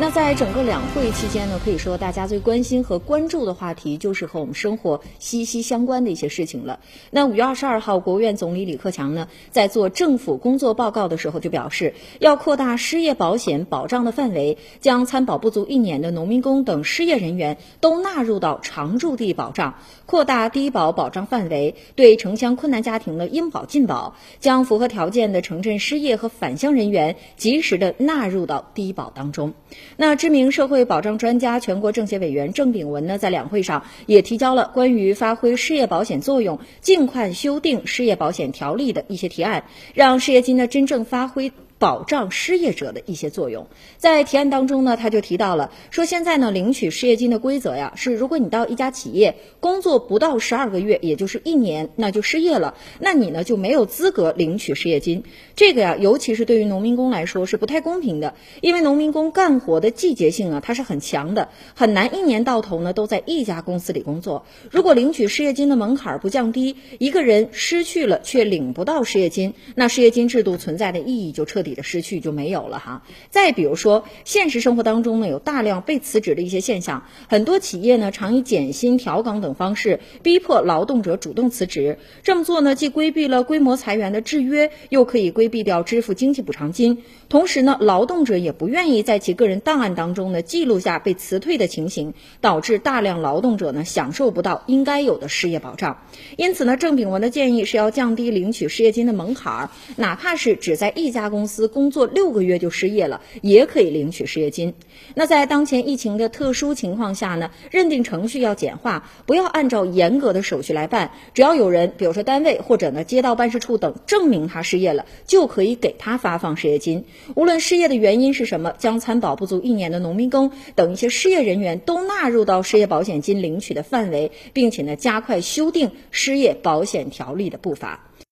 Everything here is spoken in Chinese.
那在整个两会期间呢，可以说大家最关心和关注的话题就是和我们生活息息相关的一些事情了。那五月二十二号，国务院总理李克强呢在做政府工作报告的时候就表示，要扩大失业保险保障的范围，将参保不足一年的农民工等失业人员都纳入到常住地保障，扩大低保保障范围，对城乡困难家庭的应保尽保，将符合条件的城镇失业和返乡人员及时的纳入到低保当中。那知名社会保障专家、全国政协委员郑炳文呢，在两会上也提交了关于发挥失业保险作用、尽快修订失业保险条例的一些提案，让失业金呢真正发挥。保障失业者的一些作用，在提案当中呢，他就提到了说，现在呢领取失业金的规则呀，是如果你到一家企业工作不到十二个月，也就是一年，那就失业了，那你呢就没有资格领取失业金。这个呀，尤其是对于农民工来说是不太公平的，因为农民工干活的季节性啊，它是很强的，很难一年到头呢都在一家公司里工作。如果领取失业金的门槛不降低，一个人失去了却领不到失业金，那失业金制度存在的意义就彻底。的失去就没有了哈。再比如说，现实生活当中呢，有大量被辞职的一些现象，很多企业呢常以减薪、调岗等方式逼迫劳动者主动辞职。这么做呢，既规避了规模裁员的制约，又可以规避掉支付经济补偿金。同时呢，劳动者也不愿意在其个人档案当中呢记录下被辞退的情形，导致大量劳动者呢享受不到应该有的失业保障。因此呢，郑炳文的建议是要降低领取失业金的门槛儿，哪怕是只在一家公司工作六个月就失业了，也可以领取失业金。那在当前疫情的特殊情况下呢，认定程序要简化，不要按照严格的手续来办。只要有人，比如说单位或者呢街道办事处等证明他失业了，就可以给他发放失业金。无论失业的原因是什么，将参保不足一年的农民工等一些失业人员都纳入到失业保险金领取的范围，并且呢加快修订失业保险条例的步伐。